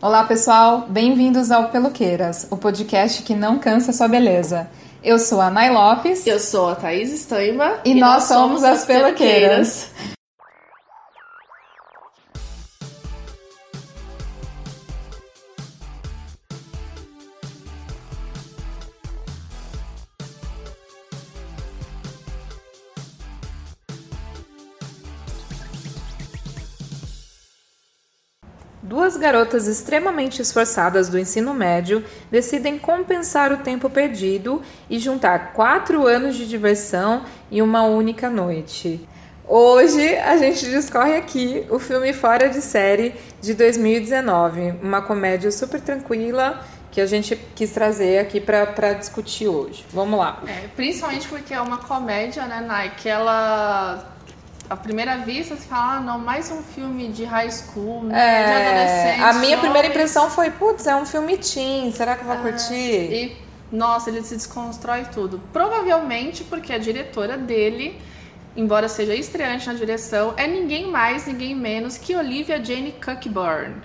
Olá, pessoal. Bem-vindos ao Peloqueiras, o podcast que não cansa sua beleza. Eu sou a Nay Lopes. Eu sou a Thaís Estaima. E, e nós, nós, somos as Peloqueiras. Garotas extremamente esforçadas do ensino médio decidem compensar o tempo perdido e juntar quatro anos de diversão em uma única noite. Hoje a gente discorre aqui o filme Fora de Série de 2019, uma comédia super tranquila que a gente quis trazer aqui para discutir hoje. Vamos lá. É, principalmente porque é uma comédia, né, Nai, que ela à primeira vista você fala, ah, não, mais um filme de high school, né? É, de adolescente. A minha primeira impressão foi, putz, é um filme teen, será que eu vou é, curtir? E, nossa, ele se desconstrói tudo. Provavelmente porque a diretora dele, embora seja estreante na direção, é ninguém mais, ninguém menos que Olivia Jane Cockburn.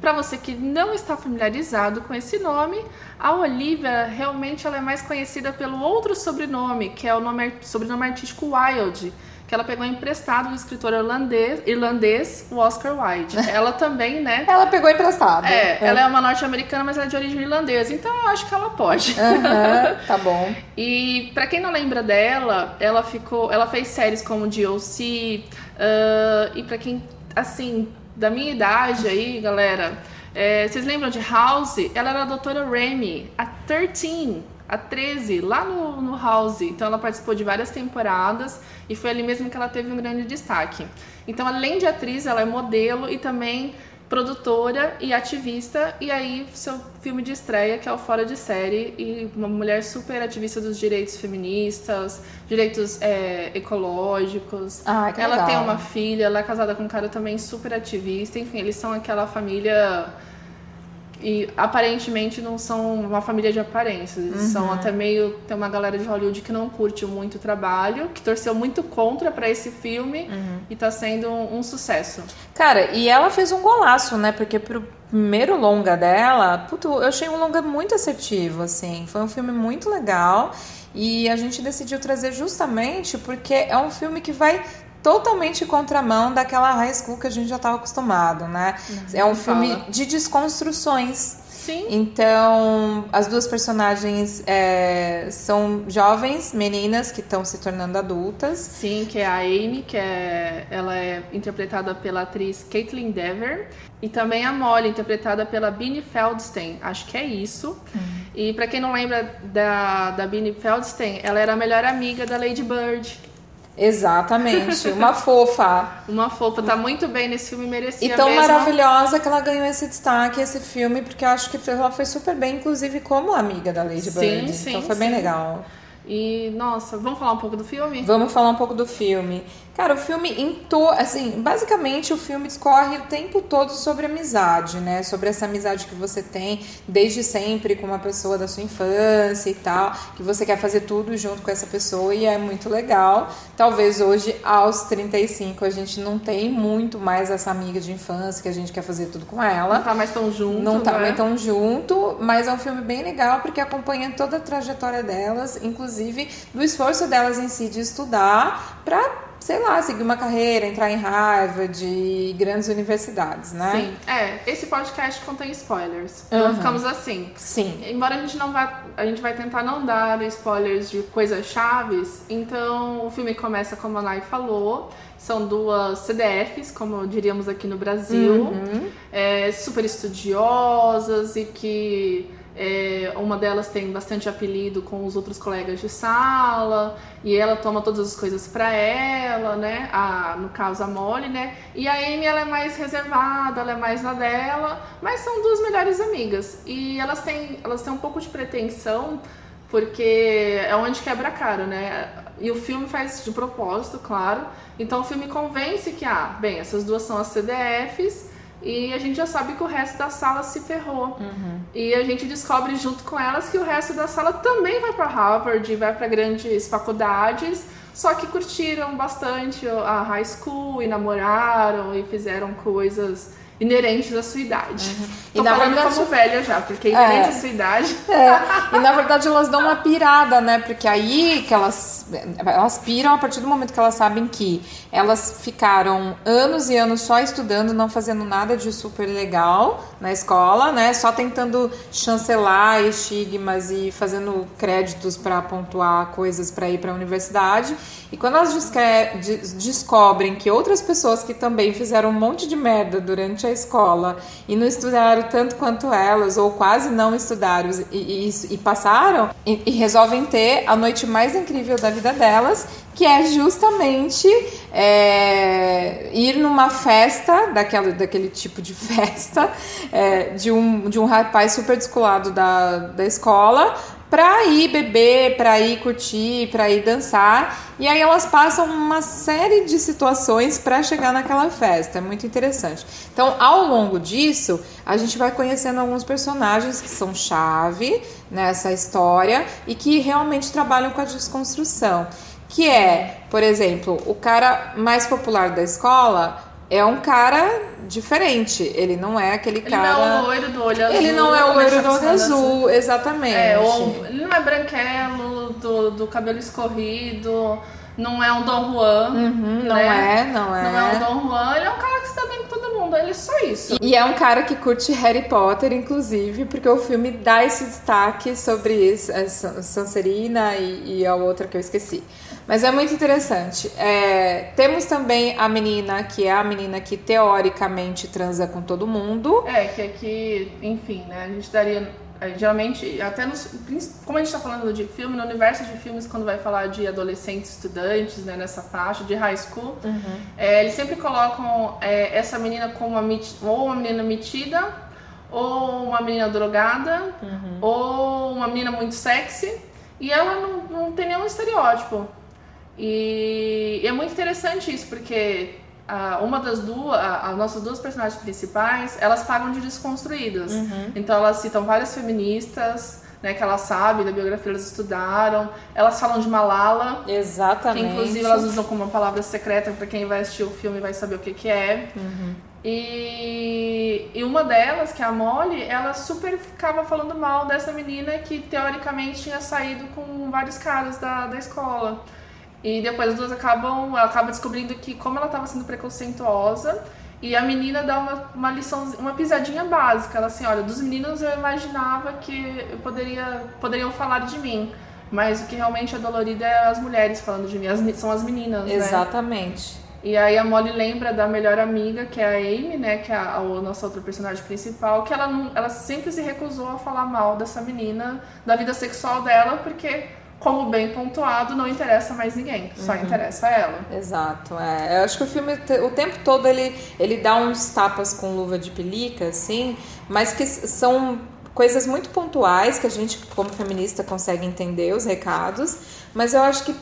Para você que não está familiarizado com esse nome, a Olivia realmente ela é mais conhecida pelo outro sobrenome, que é o nome, sobrenome artístico Wilde que ela pegou emprestado do escritor irlandês, irlandês o Oscar Wilde. Ela também, né? ela pegou emprestado. É, é, ela é uma norte-americana, mas ela é de origem irlandesa, então eu acho que ela pode. Uhum, tá bom. e para quem não lembra dela, ela ficou, ela fez séries como D.O.C. Uh, e para quem, assim, da minha idade aí, galera, é, vocês lembram de House? Ela era a doutora Remy, a 13 a 13, lá no, no House. Então ela participou de várias temporadas e foi ali mesmo que ela teve um grande destaque. Então, além de atriz, ela é modelo e também produtora e ativista, e aí seu filme de estreia, que é o Fora de Série, e uma mulher super ativista dos direitos feministas, direitos é, ecológicos. Ah, ela legal. tem uma filha, ela é casada com um cara também super ativista, enfim, eles são aquela família e aparentemente não são uma família de aparências. Eles uhum. são até meio. Tem uma galera de Hollywood que não curte muito o trabalho, que torceu muito contra para esse filme uhum. e tá sendo um, um, sucesso. Cara, e ela fez um golaço, né? Porque pro primeiro longa dela, puto, eu achei um longa muito assertivo, assim. Foi um filme muito legal. E a gente decidiu trazer justamente porque é um filme que vai totalmente contramão daquela high school que a gente já estava acostumado, né? Uhum, é um filme fala. de desconstruções. Sim. Então, as duas personagens é, são jovens meninas que estão se tornando adultas. Sim, que é a Amy, que é, ela é interpretada pela atriz Caitlin Dever. E também a Molly, interpretada pela Beanie Feldstein. Acho que é isso. Uhum. E para quem não lembra da, da Beanie Feldstein, ela era a melhor amiga da Lady Bird. Exatamente, uma fofa. Uma fofa, tá muito bem nesse filme, merecia E tão mesmo. maravilhosa que ela ganhou esse destaque, esse filme, porque eu acho que ela foi super bem, inclusive como amiga da Lady Bird. Sim, sim, então foi sim. bem legal. E, nossa, vamos falar um pouco do filme? Vamos falar um pouco do filme. Cara, o filme em to... assim, basicamente o filme discorre o tempo todo sobre amizade, né? Sobre essa amizade que você tem desde sempre com uma pessoa da sua infância e tal, que você quer fazer tudo junto com essa pessoa e é muito legal. Talvez hoje aos 35 a gente não tem muito mais essa amiga de infância que a gente quer fazer tudo com ela. Não tá mais tão junto, Não tá né? mais tão junto, mas é um filme bem legal porque acompanha toda a trajetória delas, inclusive do esforço delas em si de estudar para sei lá, seguir uma carreira, entrar em Harvard de grandes universidades, né? Sim. É, esse podcast contém spoilers. Uhum. Então ficamos assim. Sim. Embora a gente não vá. A gente vai tentar não dar spoilers de coisas chaves. Então o filme começa, como a Nai falou. São duas CDFs, como diríamos aqui no Brasil, uhum. é, super estudiosas e que é, uma delas tem bastante apelido com os outros colegas de sala e ela toma todas as coisas para ela, né? A, no caso a Molly, né? E a Amy ela é mais reservada, ela é mais na dela, mas são duas melhores amigas e elas têm elas têm um pouco de pretensão porque é onde quebra a cara, né? E o filme faz de propósito, claro. Então o filme convence que ah, bem, essas duas são as CDFs e a gente já sabe que o resto da sala se ferrou. Uhum. E a gente descobre junto com elas que o resto da sala também vai para Harvard, vai para grandes faculdades, só que curtiram bastante a high school e namoraram e fizeram coisas inerentes à sua idade. Uhum. E Tô na falando verdade, como velha já, porque inerente é. à sua idade. É. E na verdade elas dão uma pirada, né? Porque aí que elas, elas piram a partir do momento que elas sabem que elas ficaram anos e anos só estudando, não fazendo nada de super legal na escola, né? Só tentando chancelar estigmas e fazendo créditos para pontuar coisas para ir para a universidade. E quando elas descobrem que outras pessoas que também fizeram um monte de merda durante a escola e não estudaram tanto quanto elas, ou quase não estudaram e, e, e passaram, e, e resolvem ter a noite mais incrível da vida delas, que é justamente é, ir numa festa, daquela, daquele tipo de festa, é, de, um, de um rapaz super descolado da, da escola, para ir beber, para ir curtir, para ir dançar. E aí elas passam uma série de situações para chegar naquela festa. É muito interessante. Então, ao longo disso, a gente vai conhecendo alguns personagens que são chave nessa história e que realmente trabalham com a desconstrução. Que é, por exemplo, o cara mais popular da escola é um cara diferente. Ele não é aquele ele cara. Ele não é o loiro do olho azul. Ele não é o loiro do olho azul, assim. exatamente. É, ou, ele não é branquelo, do, do cabelo escorrido. Não é um Dom Juan. Uhum, não né? é, não é. Não é um Dom Juan. Ele é um cara que se dá bem com todo mundo. Ele é só isso. E é um cara que curte Harry Potter, inclusive, porque o filme dá esse destaque sobre isso, a Sancerina e, e a outra que eu esqueci. Mas é muito interessante. É, temos também a menina, que é a menina que teoricamente transa com todo mundo. É, que aqui, enfim, né? A gente daria. É, geralmente, até nos. Como a gente está falando de filme, no universo de filmes, quando vai falar de adolescentes, estudantes, né, nessa faixa de high school, uhum. é, eles sempre colocam é, essa menina como uma, ou uma menina metida, ou uma menina drogada, uhum. ou uma menina muito sexy, e ela não, não tem nenhum estereótipo. E, é muito interessante isso, porque a, uma das duas, as nossas duas personagens principais, elas pagam de desconstruídas. Uhum. Então elas citam várias feministas, né, que elas sabem da biografia, elas estudaram. Elas falam de Malala. Exatamente. Que inclusive elas usam como uma palavra secreta para quem vai assistir o filme vai saber o que, que é. Uhum. E, e uma delas, que é a Molly, ela super ficava falando mal dessa menina que teoricamente tinha saído com vários caras da, da escola. E depois as duas acabam, ela acaba descobrindo que como ela estava sendo preconceituosa, e a menina dá uma, uma lição, uma pisadinha básica. Ela assim, olha, dos meninos eu imaginava que eu poderia, poderiam falar de mim. Mas o que realmente é dolorido é as mulheres falando de mim, as, são as meninas, né? Exatamente. Né? E aí a Molly lembra da melhor amiga, que é a Amy, né, que é a, a nossa outra personagem principal, que ela, ela sempre se recusou a falar mal dessa menina, da vida sexual dela, porque como bem pontuado, não interessa mais ninguém, só uhum. interessa ela. Exato, é. Eu acho que o filme, o tempo todo, ele, ele dá uns tapas com luva de pelica, assim, mas que são coisas muito pontuais que a gente, como feminista, consegue entender os recados, mas eu acho que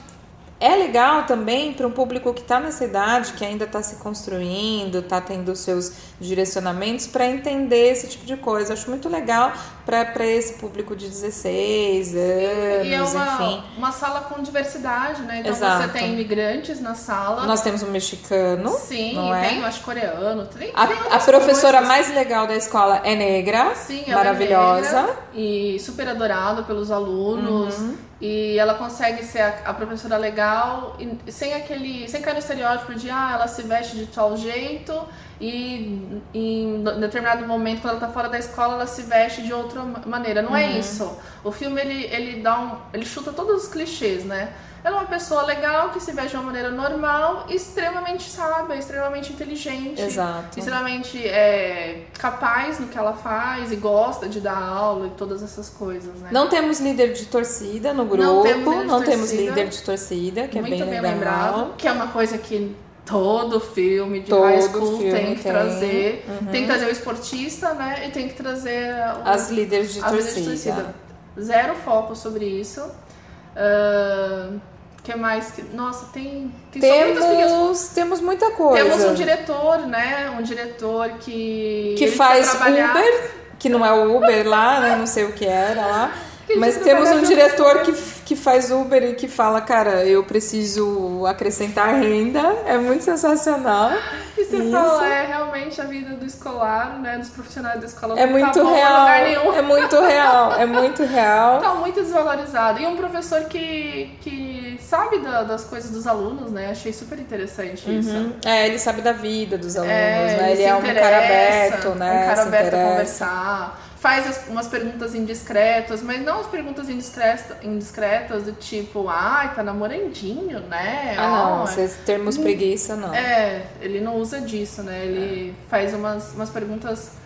é legal também para um público que está nessa idade, que ainda está se construindo, está tendo seus direcionamentos, para entender esse tipo de coisa. Acho muito legal para esse público de 16 anos, e é uma, enfim. uma sala com diversidade, né? Então Exato. você tem imigrantes na sala. Nós temos um mexicano. Sim, é? tem, eu acho, coreano. Tem, a, tem a professora coisas. mais legal da escola é negra. Sim, ela maravilhosa. É negra e super adorada pelos alunos. Uhum. E ela consegue ser a, professora legal sem aquele. sem cair no estereótipo de ah, ela se veste de tal jeito e em determinado momento, quando ela tá fora da escola, ela se veste de outra maneira. Não é uhum. é isso. O filme ele, ele dá um. ele chuta todos os clichês, né? Ela é uma pessoa legal que se veste de uma maneira normal, extremamente sábia, extremamente inteligente, Exato. extremamente é, capaz no que ela faz e gosta de dar aula e todas essas coisas, né? Não temos líder de torcida no grupo, não temos líder de, não temos líder de torcida, que Muito é bem, bem legal. lembrado, que é uma coisa que todo filme de Todo high school tem que tem. trazer. Uhum. Tem que trazer o esportista, né? E tem que trazer o, as líderes de, as torcida. Líderes de torcida. Zero foco sobre isso. Uh, que mais? Nossa, tem, tem temos, temos muita coisa. Temos um diretor, né? Um diretor que. Que faz Uber, que não é o Uber lá, né? Não sei o que era lá. Mas temos um diretor que, que faz Uber e que fala, cara, eu preciso acrescentar renda. É muito sensacional. E você Isso. falou, é realmente a vida do escolar, né? Dos profissionais da escola. É muito tá real. É muito real. É muito real. Tá muito desvalorizado. E um professor que, que sabe da, das coisas dos alunos, né? Achei super interessante uhum. isso. É, ele sabe da vida dos alunos, é, né? Ele, ele é um cara aberto, né? Um cara aberto a conversar faz umas perguntas indiscretas, mas não as perguntas indiscretas, indiscretas do tipo, ai, ah, tá namorandinho, né? Ah, não, esses termos preguiça, não. É, ele não usa disso, né? Ele é. faz umas, umas perguntas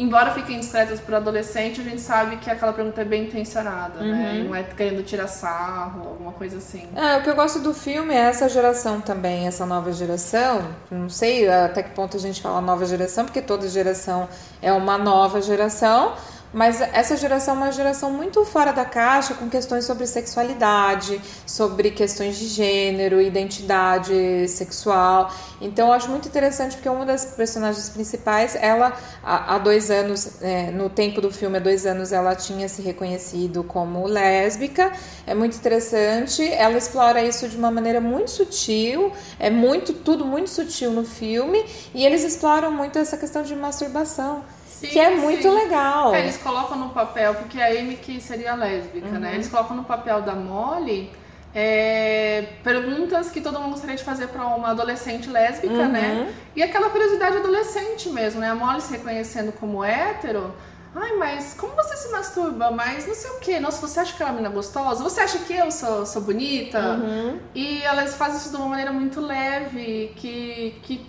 embora fiquem discretas para adolescente, a gente sabe que aquela pergunta é bem intencionada, né? uhum. né? Não é querendo tirar sarro, alguma coisa assim. É, o que eu gosto do filme é essa geração também, essa nova geração. Não sei até que ponto a gente fala nova geração, porque toda geração é uma nova geração mas essa geração é uma geração muito fora da caixa com questões sobre sexualidade, sobre questões de gênero, identidade sexual. Então eu acho muito interessante porque uma das personagens principais, ela há dois anos, é, no tempo do filme, há dois anos, ela tinha se reconhecido como lésbica. É muito interessante. Ela explora isso de uma maneira muito sutil, é muito tudo muito sutil no filme e eles exploram muito essa questão de masturbação. Sim, que é muito sim. legal. É, eles colocam no papel, porque a Amy que seria lésbica, né? uhum. né? Eles colocam no papel da Molly é, perguntas que todo mundo gostaria de fazer para uma adolescente lésbica, uhum. né? E aquela curiosidade adolescente mesmo, né? A Molly se reconhecendo como hétero. Ai, mas como você se masturba? Mas não sei o que. Nossa, você acha que ela é uma menina gostosa? Você acha que eu sou, sou bonita? Uhum. E elas fazem isso de uma maneira muito leve, que, que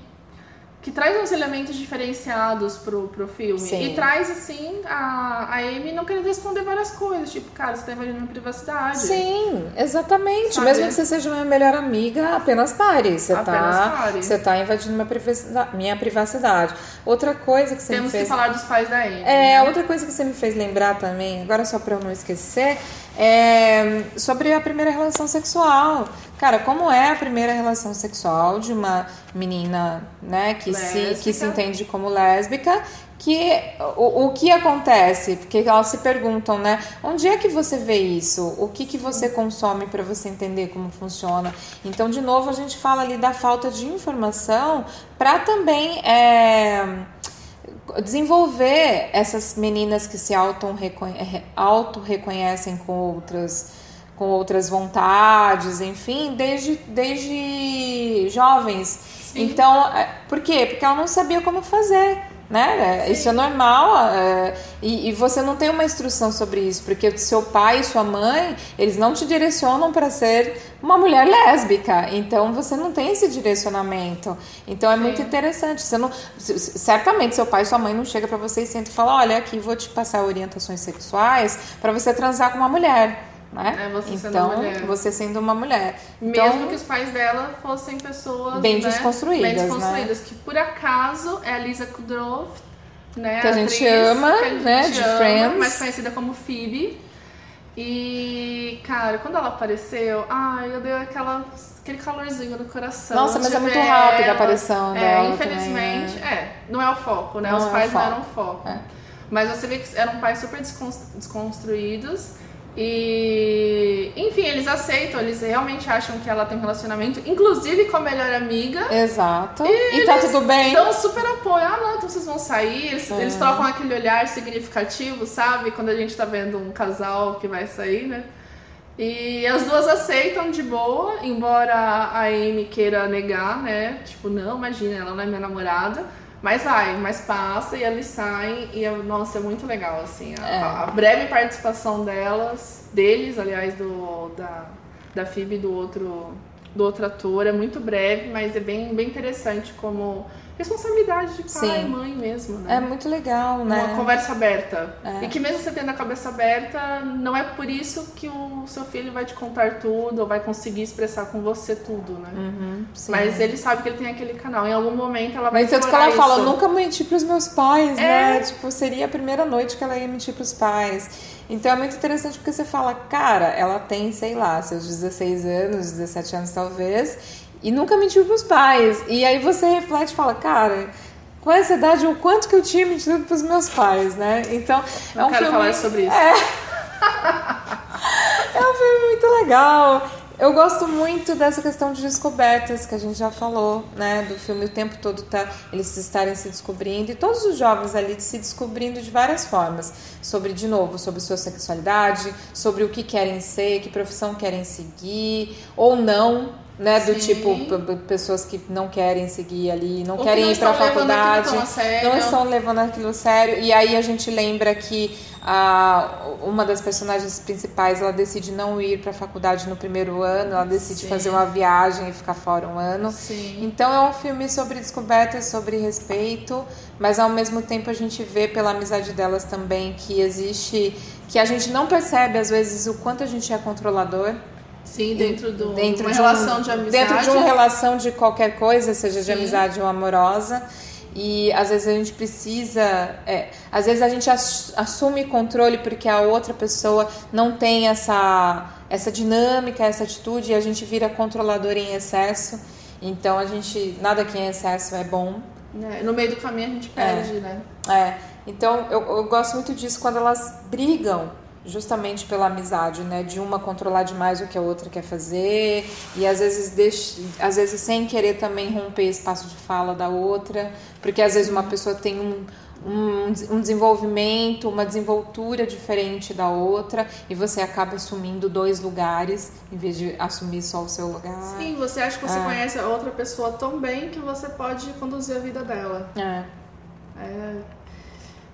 que traz uns elementos diferenciados pro, pro filme. Sim. E traz, assim, a, a Amy não querendo responder várias coisas. Tipo, cara, você tá invadindo minha privacidade. Sim, exatamente. Sabe? Mesmo que você seja minha melhor amiga, apenas pare. Você, apenas tá, pare. você tá invadindo minha privacidade, minha privacidade. Outra coisa que você Temos me fez... que falar dos pais da Amy. É, né? outra coisa que você me fez lembrar também, agora só pra eu não esquecer, é sobre a primeira relação sexual. Cara, como é a primeira relação sexual de uma menina, né, que, se, que se entende como lésbica, que o, o que acontece? Porque elas se perguntam, né, onde é que você vê isso? O que, que você consome para você entender como funciona? Então, de novo, a gente fala ali da falta de informação para também é, desenvolver essas meninas que se auto-reconhecem com outras com outras vontades, enfim, desde, desde jovens. Sim. Então, é, por quê? Porque ela não sabia como fazer. Né? Sim. Isso é normal é, e, e, você não tem uma instrução sobre isso, porque seu pai e sua mãe eles não te direcionam para ser uma mulher lésbica, então você não tem esse direcionamento. Então é Sim. muito interessante. Você não, certamente seu pai e sua mãe não chega para você e senta e fala, olha aqui vou te passar orientações sexuais para você transar com uma mulher. Né? É você então, sendo você sendo uma mulher. Então, Mesmo que os pais dela fossem pessoas bem né? desconstruídas. Bem desconstruídas, né? que por acaso é a Lisa Kudrow, né? Que a, gente ama, a gente né? de ama, Friends. Mais conhecida como Phoebe. E, cara, quando ela apareceu, ai, eu dei aquela, aquele calorzinho no coração. Nossa, mas é muito rápida a aparição é, dela. Infelizmente, também, é. não é o foco, né? Não Os é pais não eram o foco. É. Mas você vê que eram pais super desconstruídos e, enfim, eles aceitam, eles realmente acham que ela tem um relacionamento, inclusive com a melhor amiga. Exato. E, e tá tudo bem. Dão super apoio. Ah, não, então vocês vão sair. Eles, é. eles trocam aquele olhar significativo, sabe? Quando a gente tá vendo um casal que vai sair, né? E as duas aceitam de boa, embora a Amy queira negar, né? Tipo, não, imagina, ela não é minha namorada. Mas vai, mas passa e eles saem e, nossa, é muito legal, assim. A, é. a breve participação delas, deles, aliás, do, da, da Phoebe e do outro, do outro ator, é muito breve, mas é bem, bem interessante como responsabilidade de pai Sim. e mãe mesmo, né? É muito legal, né? Uma conversa aberta. É. E que mesmo você tendo a cabeça aberta, não é por isso que o seu filho vai te contar tudo ou vai conseguir expressar com você tudo, né? Uhum, Mas ele sabe que ele tem aquele canal. Em algum momento ela vai Mas tanto que ela isso. fala, nunca menti pros meus pais, é. né? Tipo, seria a primeira noite que ela ia mentir pros pais. Então é muito interessante porque você fala, cara, ela tem, sei lá, seus 16 anos, 17 anos talvez, e nunca mentiu pros pais. E aí você reflete e fala, cara, com essa idade, o quanto que eu tinha mentido pros meus pais, né? Então, Não é um quero filme... falar sobre isso. É... é um filme muito legal. Eu gosto muito dessa questão de descobertas que a gente já falou, né? Do filme o tempo todo tá eles estarem se descobrindo e todos os jovens ali se descobrindo de várias formas, sobre de novo, sobre sua sexualidade, sobre o que querem ser, que profissão querem seguir ou não, né? Do Sim. tipo pessoas que não querem seguir ali, não Ou que querem não ir para faculdade, a sério. não estão levando aquilo a sério. E aí a gente lembra que a, uma das personagens principais ela decide não ir para a faculdade no primeiro ano, ela decide Sim. fazer uma viagem e ficar fora um ano. Sim. Então é um filme sobre descobertas, sobre respeito, mas ao mesmo tempo a gente vê pela amizade delas também que existe, que a gente não percebe às vezes o quanto a gente é controlador Sim, dentro de dentro uma de um- relação de amizade. Dentro de uma relação de qualquer coisa, seja de Sim. amizade ou amorosa. E às vezes a gente precisa. é, às vezes a gente ass- assume controle porque a outra pessoa não tem essa, essa dinâmica, essa atitude, e a gente vira controlador em excesso. Então a gente. Nada que em excesso é bom. né? No meio do caminho a gente perde, né? É, então eu, eu gosto muito disso quando elas brigam justamente pela amizade, né? De uma controlar demais o que a outra quer fazer e às vezes deixa, às vezes sem querer também romper espaço de fala da outra, porque às vezes uma pessoa tem um um, um desenvolvimento, uma desenvoltura diferente da outra e você acaba assumindo dois lugares em vez de assumir só o seu lugar. Sim, você acha que você É. conhece a outra pessoa tão bem que você pode conduzir a vida dela. É. É.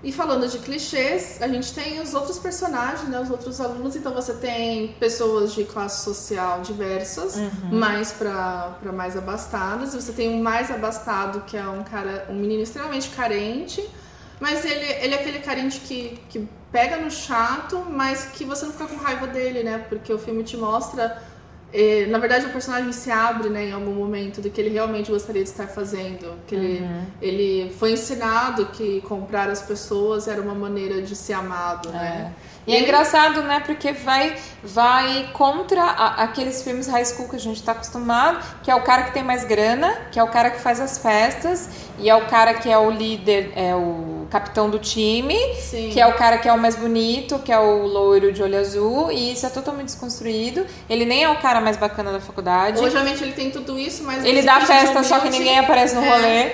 E falando de clichês, a gente tem os outros personagens, né? Os outros alunos. Então você tem pessoas de classe social diversas, mais pra, pra mais abastadas. Você tem um mais abastado, que é um cara, um menino extremamente carente. Mas ele, ele é aquele carente que, que pega no chato, mas que você não fica com raiva dele, né? Porque o filme te mostra. Eh, na verdade, o personagem se abre né, em algum momento do que ele realmente gostaria de estar fazendo. Que ele, ele foi ensinado que comprar as pessoas era uma maneira de ser amado, né? E é engraçado, né? Porque vai, vai contra a- aqueles filmes high school que a gente tá acostumado, que é o cara que tem mais grana, que é o cara que faz as festas, e é o cara que é o líder, é o capitão do time, Sim. que é o cara que é o mais bonito, que é o loiro de olho azul, e isso é totalmente desconstruído. Ele nem é o cara mais bacana da faculdade. Obviamente ele tem tudo isso, mas Ele dá festa, só que ninguém aparece no É, rolê. é.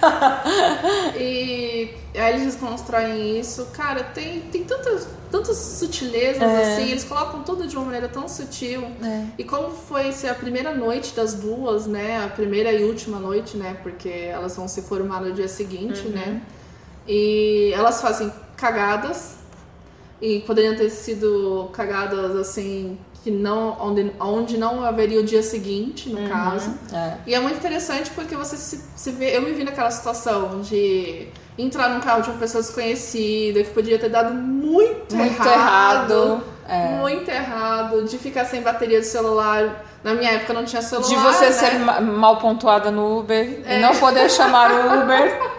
E aí eles desconstroem isso. Cara, tem, tem tantas, tantas sutilezas É. assim, eles colocam tudo de uma maneira tão sutil. É. E como foi ser a primeira noite das duas, né? A primeira e última noite, né? Porque elas vão se formar no dia seguinte, Uhum. né? E elas fazem cagadas. E poderiam ter sido cagadas assim que não onde, onde não haveria o dia seguinte, no caso. É. E é muito interessante porque você se, se vê. Eu me vi naquela situação de entrar num carro de uma pessoa desconhecida que podia ter dado muito, Muito errado. É. Muito errado. De ficar sem bateria do celular. Na minha época não tinha celular. De você né? ser ma- mal pontuada no Uber É. e não poder chamar o Uber.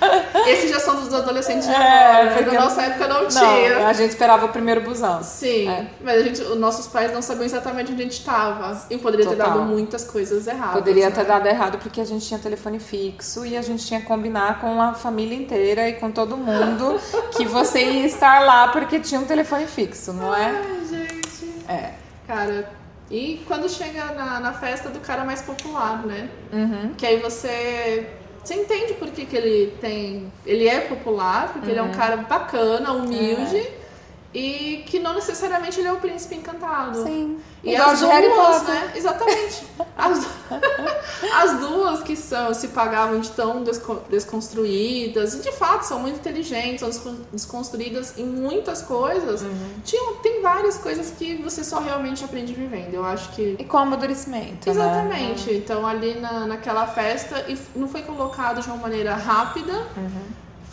Esses já são dos adolescentes de É, agora. porque- Na nossa época não, Não, tinha. a gente esperava o primeiro busão. Sim, É. mas a gente, os nossos pais não sabiam exatamente onde a gente estava. E poderia ter Total. dado muitas coisas erradas. Poderia né? ter dado errado porque a gente tinha telefone fixo e a gente tinha que combinar com a família inteira e com todo mundo que você ia estar lá porque tinha um telefone fixo, não é? Ai, gente. É. Cara, e quando chega na, na festa do cara mais popular, né? Uhum. Que aí você. Você entende por que, que ele tem. Ele é popular, porque ele é um cara bacana, humilde. E que não necessariamente ele é o príncipe encantado. Sim. E Igual as duas, né? Exatamente. As, as duas que são, se pagavam de tão desco- desconstruídas, e de fato são muito inteligentes, são descon- desconstruídas em muitas coisas. Uhum. Tinham, tem várias coisas que você só realmente aprende vivendo. Eu acho que. E com amadurecimento, né? Exatamente. Então, ali na, naquela festa, e não foi colocado de uma maneira rápida, Uhum.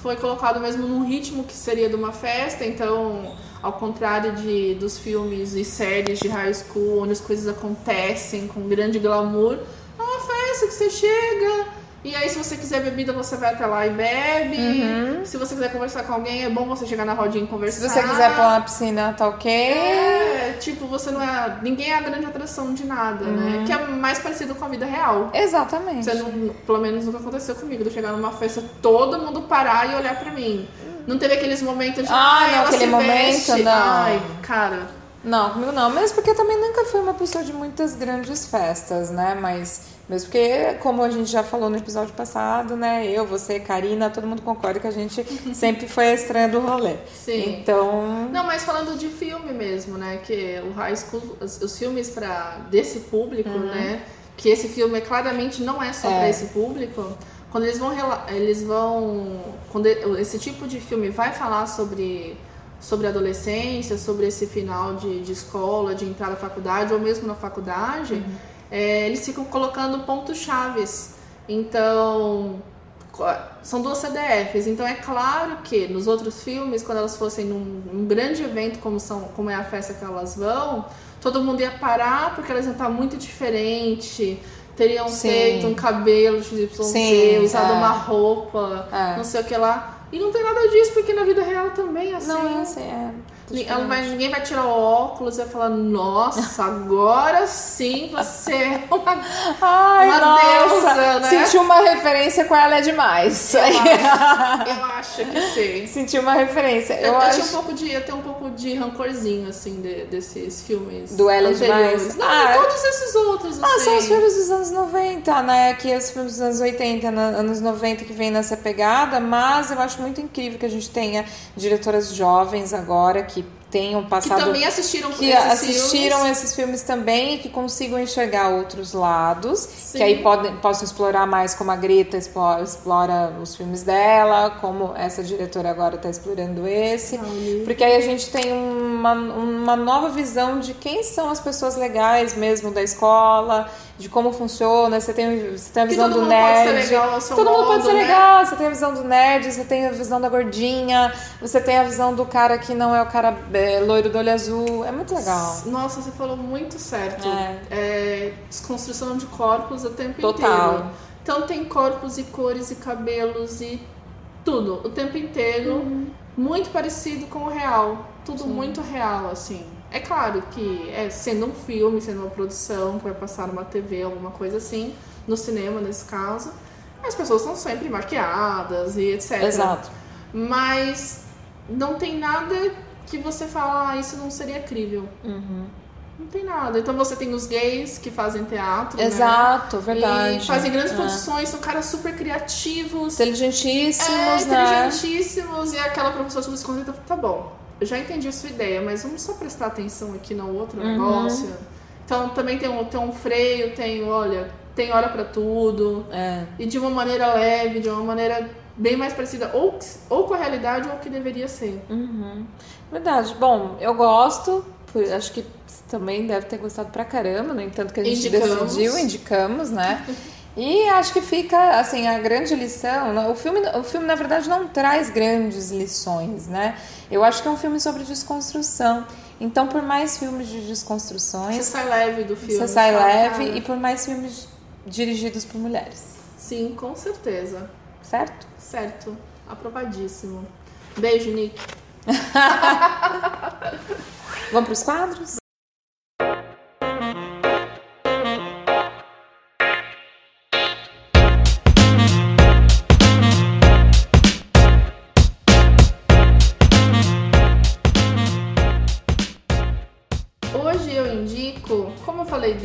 foi colocado mesmo num ritmo que seria de uma festa. Então, ao contrário de, dos filmes e séries de high school, onde as coisas acontecem com grande glamour, é uma festa que você chega. E aí, se você quiser bebida, você vai até lá e bebe. Se você quiser conversar com alguém, é bom você chegar na rodinha e conversar. Se você quiser pular na piscina, tá ok. É, tipo, você não é. Ninguém é a grande atração de nada, né? Que é mais parecido com a vida real. Exatamente. Você não, pelo menos nunca aconteceu comigo, de eu chegar numa festa, todo mundo parar e olhar pra mim. Não teve aqueles momentos de. Ah, "Ai, não, aquele se momento, veste." não. Ai, cara. Não, comigo não. Mesmo porque eu também nunca fui uma pessoa de muitas grandes festas, né? Mas mesmo porque, como a gente já falou no episódio passado, né? Eu, você, Karina, todo mundo concorda que a gente sempre foi a estranha do rolê. Sim. Então. Não, mas falando de filme mesmo, né? Que o High School, os, os filmes para desse público, uhum. né? Que esse filme claramente não é só é. para esse público. Quando eles vão eles vão quando esse tipo de filme vai falar sobre sobre adolescência, sobre esse final de, de escola, de entrar na faculdade ou mesmo na faculdade, uhum. é, eles ficam colocando pontos chaves. Então, são duas CDFs. Então, é claro que nos outros filmes, quando elas fossem num, num grande evento como, são, como é a festa que elas vão, todo mundo ia parar porque elas iam estar muito diferente teriam Sim. feito um cabelo XYZ, Sim, usado é. uma roupa, é. não sei o que lá. E não tem nada disso, porque na vida real também é assim. Não é assim, é. Vai, ninguém vai tirar o óculos e vai falar, nossa, agora sim você é uma, Ai, uma nossa, deusa, né? Sentiu uma referência com ela é demais. Eu acho, eu acho que sim. Sentiu uma referência. Eu, eu, acho... eu um pouco de, eu tenho um pouco de rancorzinho, assim, de, desses filmes Do é demais? Não, ah, todos esses outros, Ah, assim. são os filmes dos anos 90, né? Aqui os filmes dos anos 80, anos 90 que vem nessa pegada, mas eu acho muito incrível que a gente tenha diretoras jovens agora que tenham passado. Que também assistiram Que esses assistiram filmes. esses filmes também e que consigam enxergar outros lados. Sim. Que aí podem, possam explorar mais, como a Greta explora, explora os filmes dela, como essa diretora agora está explorando esse. Porque aí a gente tem uma, uma nova visão de quem são as pessoas legais mesmo da escola de como funciona, você tem, você tem a visão do nerd. legal todo mundo pode ser né? legal, você tem a visão do nerd, você tem a visão da gordinha, você tem a visão do cara que não é o cara é, loiro do olho azul. É muito legal. Nossa, você falou muito certo. É. É, desconstrução de corpos o tempo Total. inteiro. Então tem corpos e cores e cabelos e tudo o tempo inteiro. Uhum. Muito parecido com o real. Tudo muito real, assim. É claro que é sendo um filme, sendo uma produção que vai passar numa TV, alguma coisa assim, no cinema nesse caso, as pessoas estão sempre maquiadas e etc. Exato. Mas não tem nada que você fala, ah, isso não seria crível. Uhum. Não tem nada. Então você tem os gays que fazem teatro, né? Exato, verdade. E fazem grandes É. produções, são caras super criativos. Inteligentíssimos, é, né? inteligentíssimos. E aquela professora sobre desconto, tá bom, eu já entendi a sua ideia, mas vamos só prestar atenção aqui no outro Uhum. negócio. Então também tem um, tem um freio, tem, olha, tem hora pra tudo. É. E de uma maneira leve, de uma maneira bem mais parecida, ou, ou com a realidade, ou o que deveria ser. Uhum. Verdade. Bom, eu gosto. Acho que também deve ter gostado pra caramba, no entanto que a gente Indicamos. decidiu, indicamos, né? E acho que fica, assim, a grande lição. né? O filme, o filme, na verdade, não traz grandes lições, né? Eu acho que é um filme sobre desconstrução. Então, por mais filmes de Você desconstruções, sai leve do filme. você sai leve cara? e por mais filmes dirigidos por mulheres. Sim, com certeza. Certo? Certo. Aprovadíssimo. Beijo, Nick. Vamos pros quadros?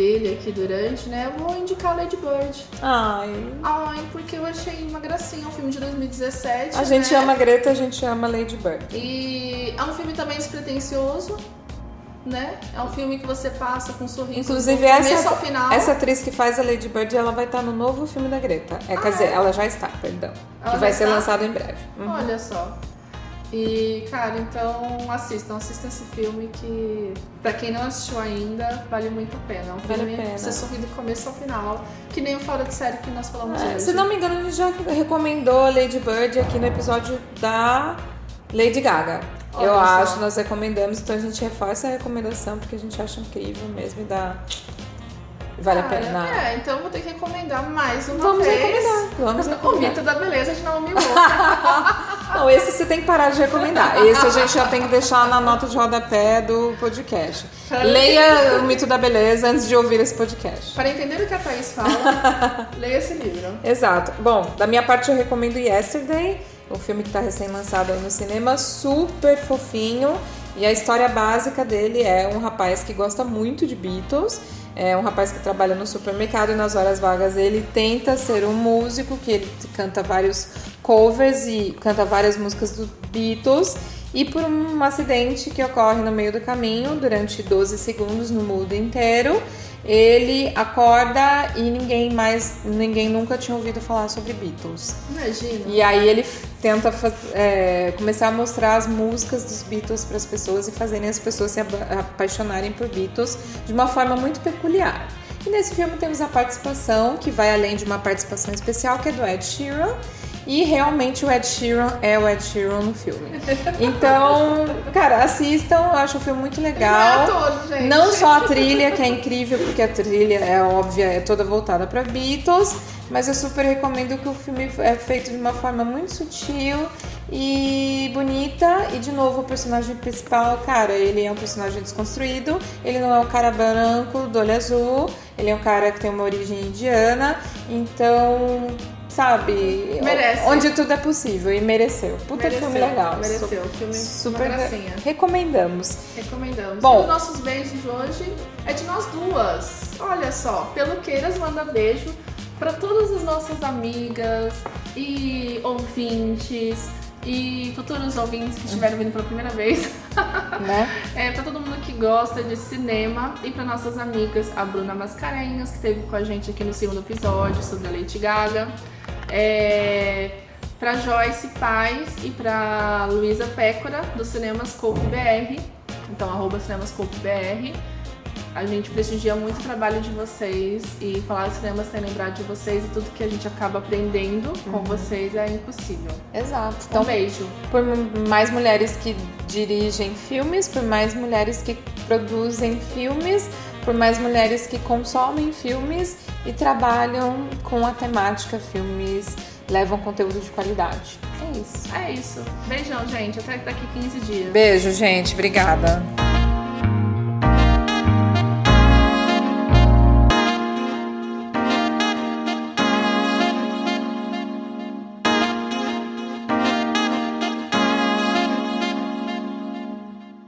Dele aqui durante, né? Eu vou indicar Lady Bird. Ai. Ai, porque eu achei uma gracinha, um filme de 2017. A gente né? ama Greta, a gente ama Lady Bird. E é um filme também despretensioso, né? É um filme que você passa com um sorriso Inclusive, essa, essa atriz que faz a Lady Bird, ela vai estar no novo filme da Greta. É, quer Ah, dizer, é? ela já está, perdão. Ela que vai ser lançado em breve. Uhum. Olha só. E, cara, então assistam, assistam esse filme que, pra quem não assistiu ainda, vale muito a pena. É um Vale filme pena. que você sorri do começo ao final, que nem o Fora de Série que nós falamos É, hoje. se não me engano, a gente já recomendou Lady Bird aqui no episódio da Lady Gaga. Olha Eu só. acho, nós recomendamos, então a gente reforça a recomendação porque a gente acha incrível mesmo e dá. Vale a pena. É, então vou ter que recomendar mais uma Vamos vez. recomendar. Vamos O recomendar. mito da beleza de Naomi Wolf. Não, esse você tem que parar de recomendar. Esse a gente já tem que deixar na nota de rodapé do podcast. Pra Leia o mito da beleza antes de ouvir esse podcast. Para entender o que a Thaís fala, leia esse livro. Exato. Bom, da minha parte eu recomendo Yesterday, o filme que está recém-lançado aí no cinema, super fofinho. E a história básica dele é um rapaz que gosta muito de Beatles. É um rapaz que trabalha no supermercado e nas horas vagas ele tenta ser um músico, que ele canta vários covers e canta várias músicas dos Beatles. E por um acidente que ocorre no meio do caminho, durante 12 segundos no mundo inteiro, ele acorda e ninguém mais, ninguém nunca tinha ouvido falar sobre Beatles. Imagina. E aí ele tenta é, começar a mostrar as músicas dos Beatles para as pessoas e fazerem as pessoas se apaixonarem por Beatles de uma forma muito peculiar. E nesse filme temos a participação, que vai além de uma participação especial, que é do Ed Sheeran. E realmente o Ed Sheeran é o Ed Sheeran no filme. Então, cara, assistam, eu acho o filme muito legal. Não, é todo, gente. Não só a trilha, que é incrível, porque a trilha é óbvia, é toda voltada para Beatles, mas eu super recomendo que o filme é feito de uma forma muito sutil e bonita. E de novo, o personagem principal, cara, ele é um personagem desconstruído. Ele não é um cara branco, do olho azul. Ele é um cara que tem uma origem indiana. Então, sabe? Merece. Onde tudo é possível e mereceu. Puta mereceu, filme legal. Mereceu. Filme super gracinha. recomendamos. Recomendamos. Bom. Bom, os nossos beijos hoje é de nós duas. Olha só, pelo Queiras manda beijo para todas as nossas amigas e ouvintes e futuros ouvintes que estiveram vindo pela primeira vez. Né? É, pra todo mundo que gosta de cinema e para nossas amigas, a Bruna Mascarenhas, que esteve com a gente aqui no segundo episódio sobre a Lady Gaga. É, pra Joyce Paz e pra Luísa Pécora, do Cinemascope BR. Então, arroba Cinemascope BR. A gente prestigia muito o trabalho de vocês e falar de cinema sem lembrar de vocês e tudo que a gente acaba aprendendo com vocês é impossível. Exato. Um Então, beijo. por mais mulheres que dirigem filmes, por mais mulheres que produzem filmes, por mais mulheres que consomem filmes e trabalham com a temática filmes, levam conteúdo de qualidade. É isso. É isso. Beijão, gente. Até daqui 15 dias. Beijo, gente. Obrigada.